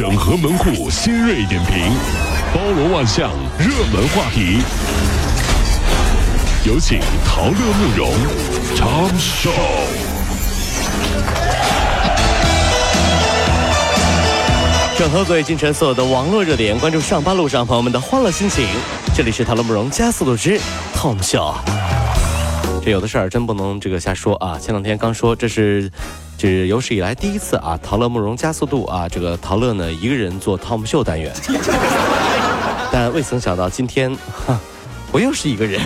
整合门户新锐点评，包罗万象，热门话题。有请陶乐慕容长寿。整合最近晨所有的网络热点，关注上班路上朋友们的欢乐心情。这里是陶乐慕容加速度之 Tom 秀。这有的事儿真不能这个瞎说啊！前两天刚说这是。这是有史以来第一次啊！陶乐慕容加速度啊！这个陶乐呢，一个人做汤姆秀单元，但未曾想到今天，哈，我又是一个人。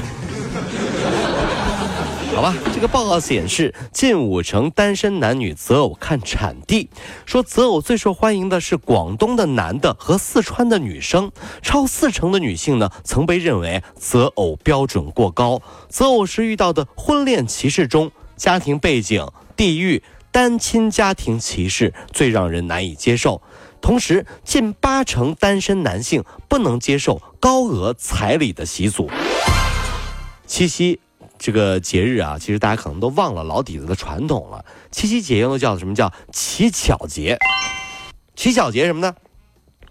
好吧，这个报告显示，近五成单身男女择偶看产地，说择偶最受欢迎的是广东的男的和四川的女生，超四成的女性呢曾被认为择偶标准过高，择偶时遇到的婚恋歧视中，家庭背景、地域。单亲家庭歧视最让人难以接受，同时近八成单身男性不能接受高额彩礼的习俗。七夕这个节日啊，其实大家可能都忘了老底子的传统了。七夕节又叫什么叫乞巧节？乞巧节什么呢？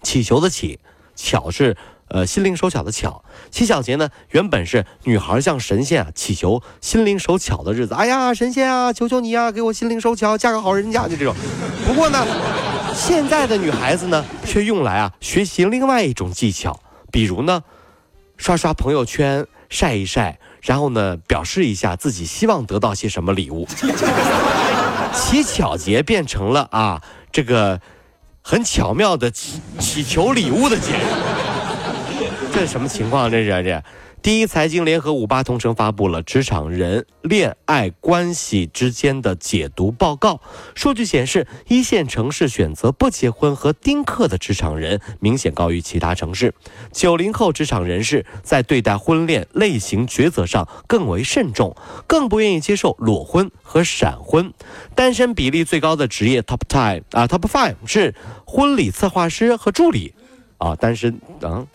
乞求的乞，巧是。呃，心灵手巧的巧，乞巧节呢，原本是女孩向神仙啊祈求心灵手巧的日子。哎呀，神仙啊，求求你呀，给我心灵手巧，嫁个好人家，就这种。不过呢，现在的女孩子呢，却用来啊学习另外一种技巧，比如呢，刷刷朋友圈，晒一晒，然后呢，表示一下自己希望得到些什么礼物。乞巧节变成了啊，这个很巧妙的祈祈求礼物的节日。这什么情况？这是这，第一财经联合五八同城发布了职场人恋爱关系之间的解读报告。数据显示，一线城市选择不结婚和丁克的职场人明显高于其他城市。九零后职场人士在对待婚恋类型抉择上更为慎重，更不愿意接受裸婚和闪婚。单身比例最高的职业 top ten 啊 top five 是婚礼策划师和助理。啊，单身啊，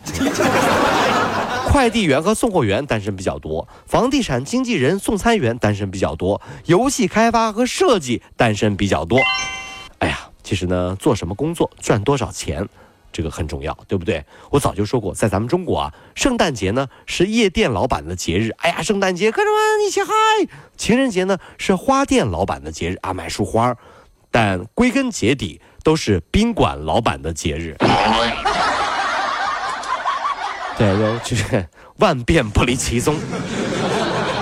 快递员和送货员单身比较多，房地产经纪人、送餐员单身比较多，游戏开发和设计单身比较多。哎呀，其实呢，做什么工作赚多少钱，这个很重要，对不对？我早就说过，在咱们中国啊，圣诞节呢是夜店老板的节日，哎呀，圣诞节，哥们一起嗨！情人节呢是花店老板的节日啊，买束花。但归根结底都是宾馆老板的节日。对，就是万变不离其宗，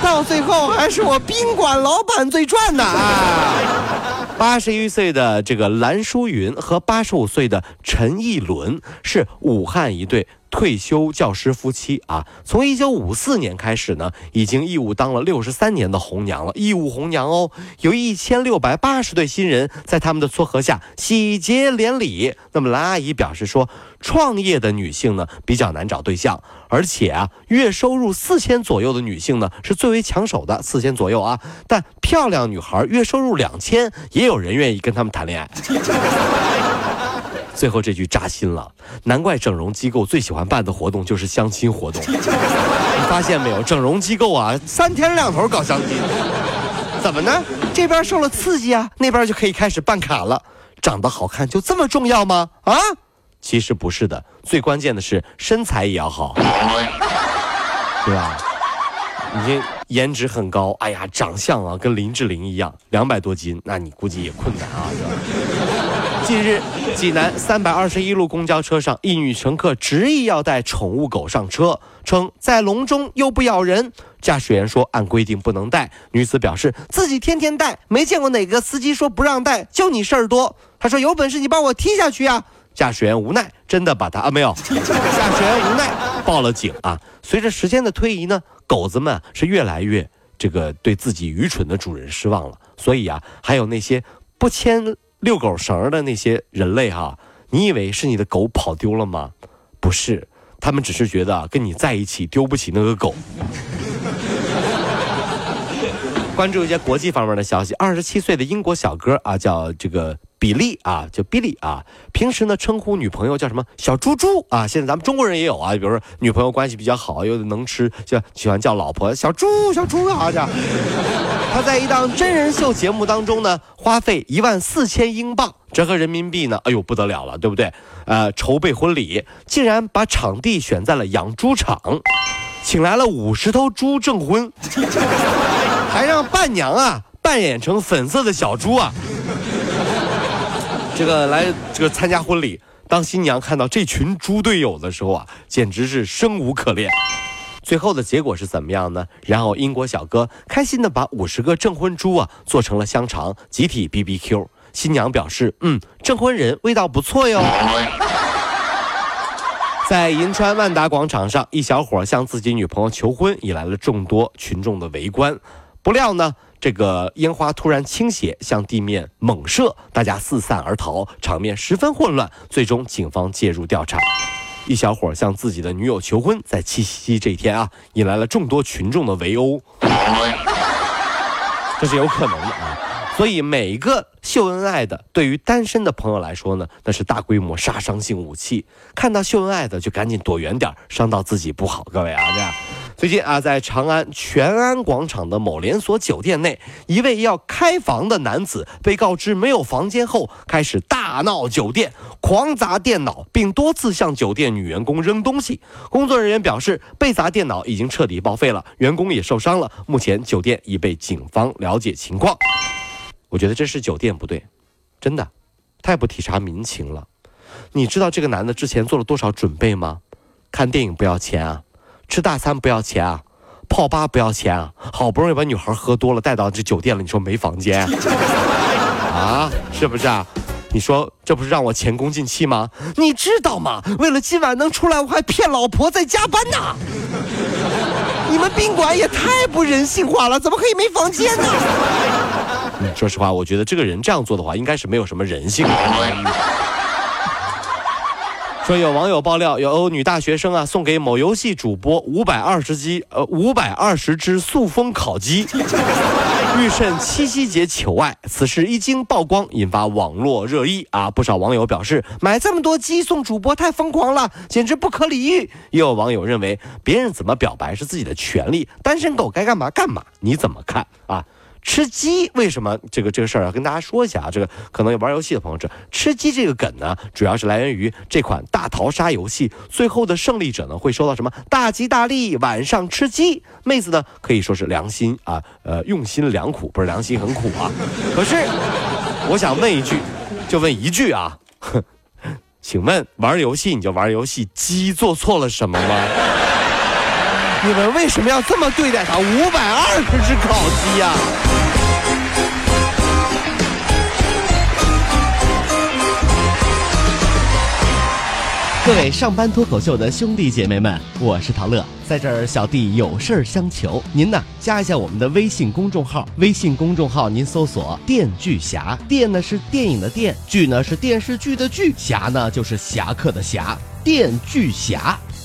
到最后还是我宾馆老板最赚的啊！八十一岁的这个蓝淑云和八十五岁的陈义伦是武汉一对。退休教师夫妻啊，从一九五四年开始呢，已经义务当了六十三年的红娘了，义务红娘哦，有一千六百八十对新人在他们的撮合下喜结连理。那么蓝阿姨表示说，创业的女性呢比较难找对象，而且啊，月收入四千左右的女性呢是最为抢手的，四千左右啊，但漂亮女孩月收入两千，也有人愿意跟他们谈恋爱。最后这句扎心了，难怪整容机构最喜欢办的活动就是相亲活动。你发现没有，整容机构啊，三天两头搞相亲，怎么呢？这边受了刺激啊，那边就可以开始办卡了。长得好看就这么重要吗？啊，其实不是的，最关键的是身材也要好，对吧？你颜值很高，哎呀，长相啊跟林志玲一样，两百多斤，那你估计也困难啊。近日，济南三百二十一路公交车上，一女乘客执意要带宠物狗上车，称在笼中又不咬人。驾驶员说按规定不能带，女子表示自己天天带，没见过哪个司机说不让带，就你事儿多。她说有本事你把我踢下去啊！驾驶员无奈，真的把他啊没有。驾驶员无奈报了警啊。随着时间的推移呢，狗子们是越来越这个对自己愚蠢的主人失望了，所以啊，还有那些不牵。遛狗绳的那些人类哈，你以为是你的狗跑丢了吗？不是，他们只是觉得跟你在一起丢不起那个狗。关注一些国际方面的消息，二十七岁的英国小哥啊，叫这个比利啊，叫比利啊。平时呢，称呼女朋友叫什么小猪猪啊。现在咱们中国人也有啊，比如说女朋友关系比较好，又能吃，就喜欢叫老婆小猪小猪啊这样。他在一档真人秀节目当中呢，花费一万四千英镑，折合人民币呢，哎呦不得了了，对不对？呃，筹备婚礼，竟然把场地选在了养猪场，请来了五十头猪证婚，还让伴娘啊扮演成粉色的小猪啊。这个来这个参加婚礼，当新娘看到这群猪队友的时候啊，简直是生无可恋。最后的结果是怎么样呢？然后英国小哥开心的把五十个证婚猪啊做成了香肠，集体 B B Q。新娘表示，嗯，证婚人味道不错哟。在银川万达广场上，一小伙向自己女朋友求婚，引来了众多群众的围观。不料呢？这个烟花突然倾斜，向地面猛射，大家四散而逃，场面十分混乱。最终，警方介入调查。一小伙向自己的女友求婚，在七夕这一天啊，引来了众多群众的围殴，这是有可能的啊。所以，每一个秀恩爱的，对于单身的朋友来说呢，那是大规模杀伤性武器。看到秀恩爱的，就赶紧躲远点，伤到自己不好。各位啊，这样。最近啊，在长安全安广场的某连锁酒店内，一位要开房的男子被告知没有房间后，开始大闹酒店，狂砸电脑，并多次向酒店女员工扔东西。工作人员表示，被砸电脑已经彻底报废了，员工也受伤了。目前酒店已被警方了解情况。我觉得这是酒店不对，真的，太不体察民情了。你知道这个男的之前做了多少准备吗？看电影不要钱啊！吃大餐不要钱啊，泡吧不要钱啊，好不容易把女孩喝多了带到这酒店了，你说没房间 啊？是不是啊？你说这不是让我前功尽弃吗？你知道吗？为了今晚能出来，我还骗老婆在加班呢。你们宾馆也太不人性化了，怎么可以没房间呢？说实话，我觉得这个人这样做的话，应该是没有什么人性。说有网友爆料，有女大学生啊送给某游戏主播五百二十只呃五百二十只塑封烤鸡，欲趁七夕节求爱。此事一经曝光，引发网络热议啊！不少网友表示，买这么多鸡送主播太疯狂了，简直不可理喻。也有网友认为，别人怎么表白是自己的权利，单身狗该干嘛干嘛。你怎么看啊？吃鸡为什么这个这个事儿要跟大家说一下啊？这个可能有玩游戏的朋友知道，吃鸡这个梗呢，主要是来源于这款大逃杀游戏，最后的胜利者呢会收到什么大吉大利，晚上吃鸡。妹子呢可以说是良心啊，呃，用心良苦，不是良心很苦啊。可是我想问一句，就问一句啊，请问玩游戏你就玩游戏，鸡做错了什么吗？你们为什么要这么对待他？五百二十只烤鸡呀！各位上班脱口秀的兄弟姐妹们，我是陶乐，在这儿小弟有事儿相求，您呢加一下我们的微信公众号，微信公众号您搜索“电锯侠”，电呢是电影的电，剧呢是电视剧的剧，侠呢就是侠客的侠，电锯侠。